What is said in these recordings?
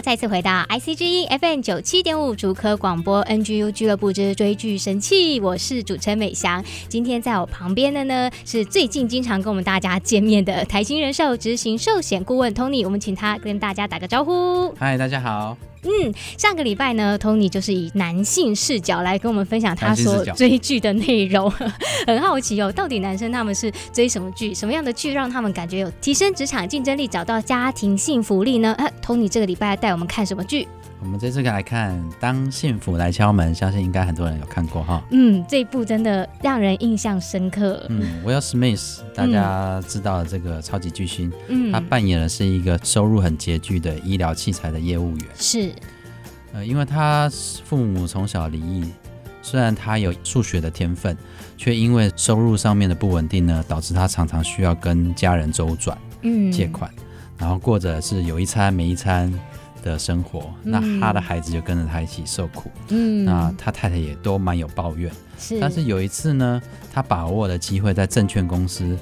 再次回到 ICG F N 九七点五竹科广播 NGU 俱乐部之追剧神器，我是主持人美翔。今天在我旁边的呢，是最近经常跟我们大家见面的台新人寿执行寿险顾问 Tony，我们请他跟大家打个招呼。嗨，大家好。嗯，上个礼拜呢，Tony 就是以男性视角来跟我们分享他所追剧的内容。很好奇哦，到底男生他们是追什么剧？什么样的剧让他们感觉有提升职场竞争力、找到家庭幸福力呢？啊，Tony 这个礼拜带我们看什么剧？我们这次来看《当幸福来敲门》，相信应该很多人有看过哈。嗯，这一部真的让人印象深刻。嗯，Will Smith，大家知道的这个超级巨星，嗯，他扮演的是一个收入很拮据的医疗器材的业务员。是，呃，因为他父母从小离异，虽然他有数学的天分，却因为收入上面的不稳定呢，导致他常常需要跟家人周转，嗯，借款，然后过着是有一餐没一餐。的生活，那他的孩子就跟着他一起受苦。嗯，那他太太也都蛮有抱怨。是，但是有一次呢，他把握了机会，在证券公司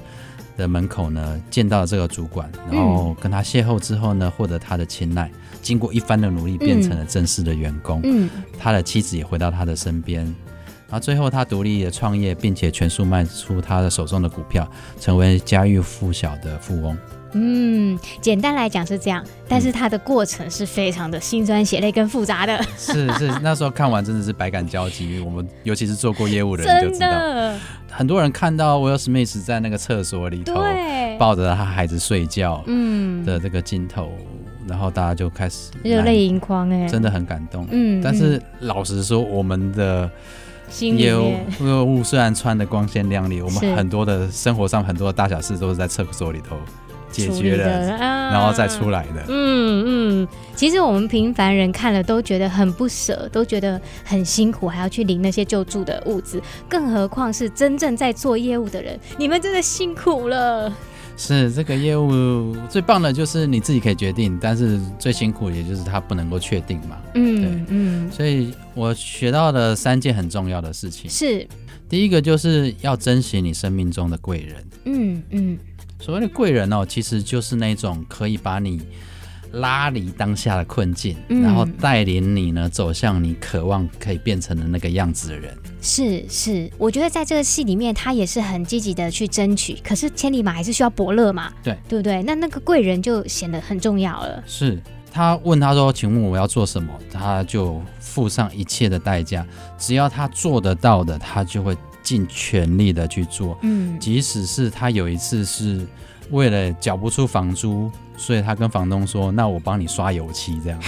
的门口呢，见到了这个主管，然后跟他邂逅之后呢，获得他的青睐。经过一番的努力，变成了正式的员工。嗯，他的妻子也回到他的身边。然后最后，他独立的创业，并且全数卖出他的手中的股票，成为家喻户晓的富翁。嗯，简单来讲是这样，但是它的过程是非常的辛酸血泪跟复杂的。嗯、是是，那时候看完真的是百感交集。我们尤其是做过业务的人 就知道，很多人看到 Will Smith 在那个厕所里头抱着他孩子睡觉，嗯的这个镜头，然后大家就开始热泪盈眶，哎，真的很感动。嗯，但是老实说，我们的业务业务虽然穿的光鲜亮丽，我们很多的生活上很多的大小事都是在厕所里头。解决了，啊、然后再出来的。嗯嗯，其实我们平凡人看了都觉得很不舍，都觉得很辛苦，还要去领那些救助的物资，更何况是真正在做业务的人，你们真的辛苦了。是这个业务最棒的就是你自己可以决定，但是最辛苦也就是他不能够确定嘛。嗯，对，嗯，所以我学到的三件很重要的事情。是，第一个就是要珍惜你生命中的贵人。嗯嗯。所谓的贵人哦，其实就是那种可以把你拉离当下的困境，嗯、然后带领你呢走向你渴望可以变成的那个样子的人。是是，我觉得在这个戏里面，他也是很积极的去争取。可是千里马还是需要伯乐嘛，对对不对？那那个贵人就显得很重要了。是他问他说：“请问我要做什么？”他就付上一切的代价，只要他做得到的，他就会。尽全力的去做，嗯，即使是他有一次是为了缴不出房租，所以他跟房东说：“那我帮你刷油漆这样子。”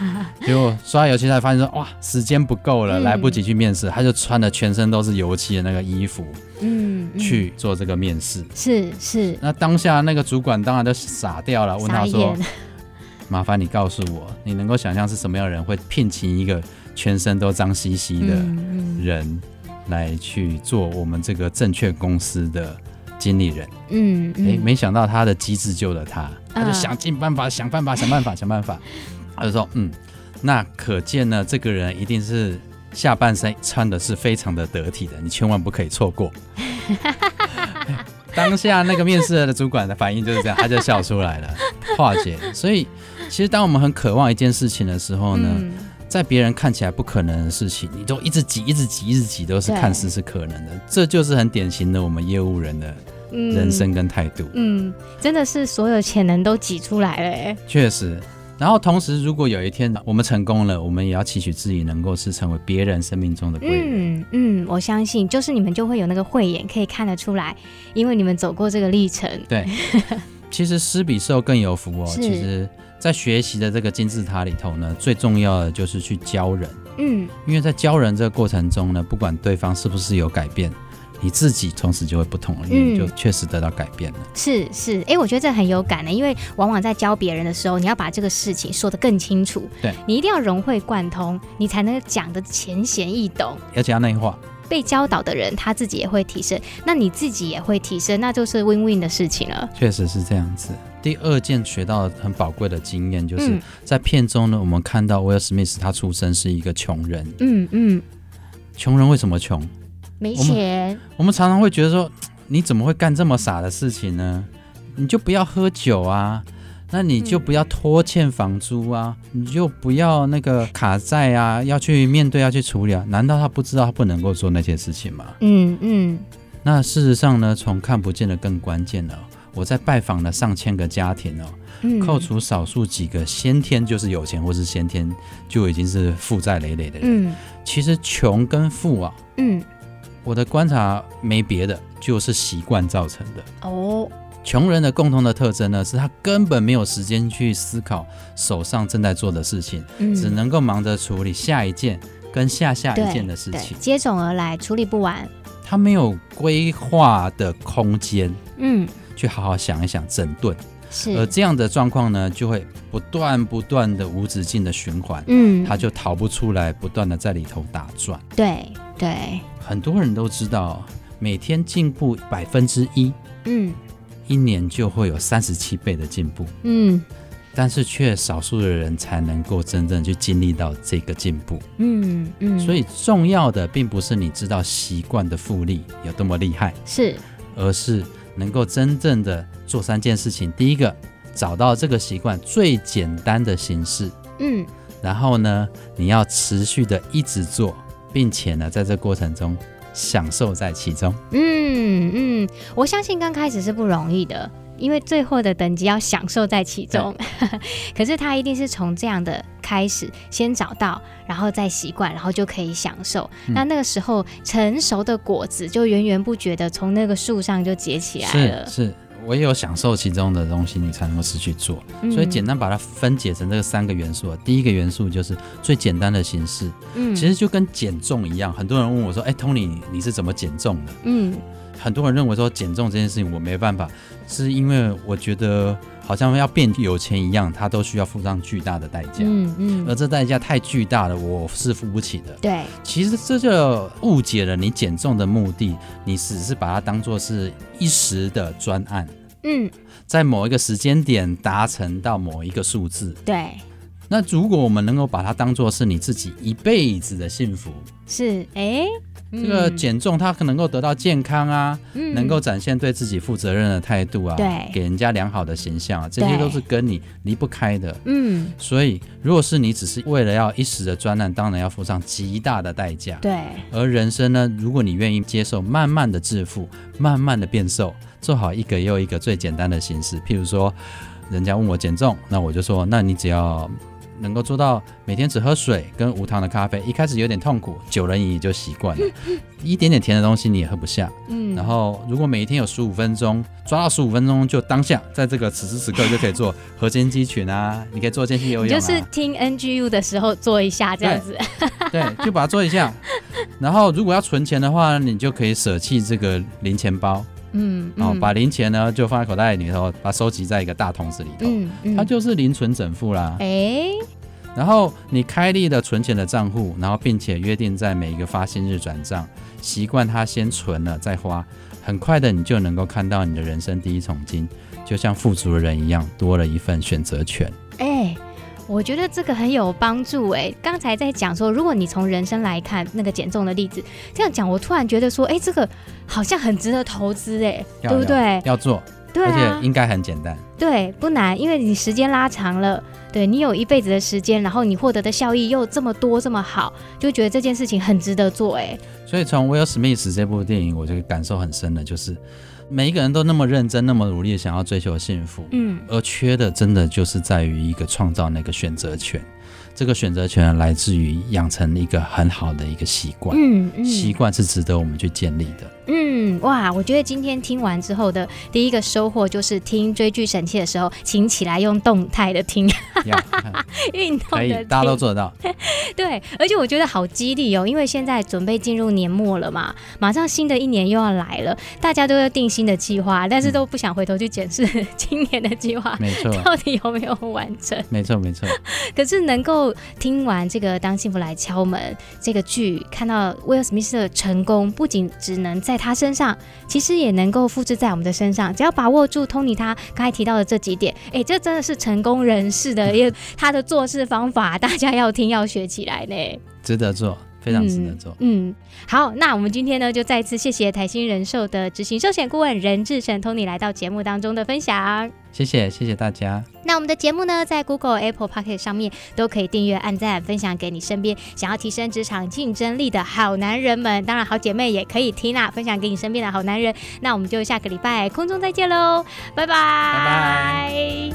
结果刷油漆才发现说：“哇，时间不够了，来不及去面试。”他就穿的全身都是油漆的那个衣服，嗯，去做这个面试。是是。那当下那个主管当然都傻掉了，问他说：“麻烦你告诉我，你能够想象是什么样的人会聘请一个全身都脏兮兮的人？”来去做我们这个证券公司的经理人，嗯，哎、嗯，没想到他的机智救了他，他就想尽办法，想办法，想办法，想办法。他就说，嗯，那可见呢，这个人一定是下半身穿的是非常的得体的，你千万不可以错过。当下那个面试的主管的反应就是这样，他就笑出来了，化解。所以，其实当我们很渴望一件事情的时候呢，嗯在别人看起来不可能的事情，你都一直挤、一直挤、一直挤，都是看似是可能的。这就是很典型的我们业务人的人生跟态度嗯。嗯，真的是所有潜能都挤出来了哎。确实，然后同时，如果有一天我们成功了，我们也要期许自己能够是成为别人生命中的贵人。嗯嗯，我相信，就是你们就会有那个慧眼可以看得出来，因为你们走过这个历程。对，其实施比受更有福哦。是其实。在学习的这个金字塔里头呢，最重要的就是去教人。嗯，因为在教人这个过程中呢，不管对方是不是有改变，你自己从此就会不同了，因为你就确实得到改变了。是是，哎，我觉得这很有感的，因为往往在教别人的时候，你要把这个事情说得更清楚，对，你一定要融会贯通，你才能讲得浅显易懂，而且要内化。被教导的人他自己也会提升，那你自己也会提升，那就是 win win 的事情了。确实是这样子。第二件学到很宝贵的经验，就是在片中呢，我们看到威尔史密斯他出生是一个穷人。嗯嗯。穷人为什么穷？没钱。我们，我们常常会觉得说，你怎么会干这么傻的事情呢？你就不要喝酒啊。那你就不要拖欠房租啊，嗯、你就不要那个卡债啊，要去面对，要去处理啊。难道他不知道他不能够做那些事情吗？嗯嗯。那事实上呢，从看不见的更关键了。我在拜访了上千个家庭哦，嗯、扣除少数几个先天就是有钱或是先天就已经是负债累累的人，嗯、其实穷跟富啊，嗯，我的观察没别的，就是习惯造成的。哦。穷人的共同的特征呢，是他根本没有时间去思考手上正在做的事情，嗯、只能够忙着处理下一件跟下下一件的事情，接踵而来，处理不完。他没有规划的空间，嗯，去好好想一想整顿，是。而这样的状况呢，就会不断不断的无止境的循环，嗯，他就逃不出来，不断的在里头打转。对对，很多人都知道，每天进步百分之一，嗯。一年就会有三十七倍的进步，嗯，但是却少数的人才能够真正去经历到这个进步，嗯嗯，所以重要的并不是你知道习惯的复利有多么厉害，是，而是能够真正的做三件事情。第一个，找到这个习惯最简单的形式，嗯，然后呢，你要持续的一直做，并且呢，在这过程中。享受在其中。嗯嗯，我相信刚开始是不容易的，因为最后的等级要享受在其中。可是他一定是从这样的开始，先找到，然后再习惯，然后就可以享受。嗯、那那个时候成熟的果子就源源不绝的从那个树上就结起来了。是。是唯有享受其中的东西，你才能够持续做。嗯、所以简单把它分解成这个三个元素。第一个元素就是最简单的形式，嗯，其实就跟减重一样。很多人问我说：“哎，Tony，你是怎么减重的？”嗯，很多人认为说减重这件事情我没办法，是因为我觉得。好像要变有钱一样，他都需要付上巨大的代价。嗯嗯，而这代价太巨大了，我是付不起的。对，其实这就误解了你减重的目的，你只是把它当做是一时的专案。嗯，在某一个时间点达成到某一个数字。对。那如果我们能够把它当做是你自己一辈子的幸福，是哎。这个减重，它可能够得到健康啊，嗯、能够展现对自己负责任的态度啊，对，给人家良好的形象啊，这些都是跟你离不开的。嗯，所以如果是你只是为了要一时的专案，当然要付上极大的代价。对，而人生呢，如果你愿意接受慢慢的致富，慢慢的变瘦，做好一个又一个最简单的形式，譬如说，人家问我减重，那我就说，那你只要。能够做到每天只喝水跟无糖的咖啡，一开始有点痛苦，久了你也就习惯了。一点点甜的东西你也喝不下。嗯，然后如果每一天有十五分钟，抓到十五分钟就当下，在这个此时此刻就可以做核心肌群啊，你可以做间歇游泳啊。就是听 NGU 的时候做一下这样子。对，对，就把它做一下。然后如果要存钱的话，你就可以舍弃这个零钱包。嗯，哦，把零钱呢就放在口袋里头，把它收集在一个大桶子里头，嗯嗯、它就是零存整付啦。哎、欸，然后你开立了存钱的账户，然后并且约定在每一个发薪日转账，习惯它先存了再花，很快的你就能够看到你的人生第一桶金，就像富足的人一样，多了一份选择权。哎、欸。我觉得这个很有帮助哎。刚才在讲说，如果你从人生来看那个减重的例子，这样讲，我突然觉得说，哎，这个好像很值得投资哎，要对不对？要做，对啊，而且应该很简单。对，不难，因为你时间拉长了，对你有一辈子的时间，然后你获得的效益又这么多这么好，就觉得这件事情很值得做哎。所以从 Will Smith 这部电影，我就感受很深的就是。每一个人都那么认真，那么努力，想要追求幸福，嗯，而缺的真的就是在于一个创造那个选择权。这个选择权来自于养成一个很好的一个习惯，嗯，嗯，习惯是值得我们去建立的。嗯，哇，我觉得今天听完之后的第一个收获就是听追剧神器的时候，请起来用动态的听，运动的听，大家都做得到。对，而且我觉得好激励哦，因为现在准备进入年末了嘛，马上新的一年又要来了，大家都要定新的计划，但是都不想回头去检视今年的计划，没错，到底有没有完成？没错，没错。可是能够听完这个《当幸福来敲门》这个剧，看到威尔史密斯的成功，不仅只能在在他身上，其实也能够复制在我们的身上。只要把握住 Tony 他刚才提到的这几点，哎，这真的是成功人士的，因为他的做事方法，大家要听要学起来呢。值得做，非常值得做。嗯，嗯，好，那我们今天呢，就再次谢谢台新人寿的执行寿险顾问任志成 Tony 来到节目当中的分享。谢谢，谢谢大家。那我们的节目呢，在 Google、Apple Podcast 上面都可以订阅、按赞、分享给你身边想要提升职场竞争力的好男人们。当然，好姐妹也可以听啦，分享给你身边的好男人。那我们就下个礼拜空中再见喽，拜拜。拜拜。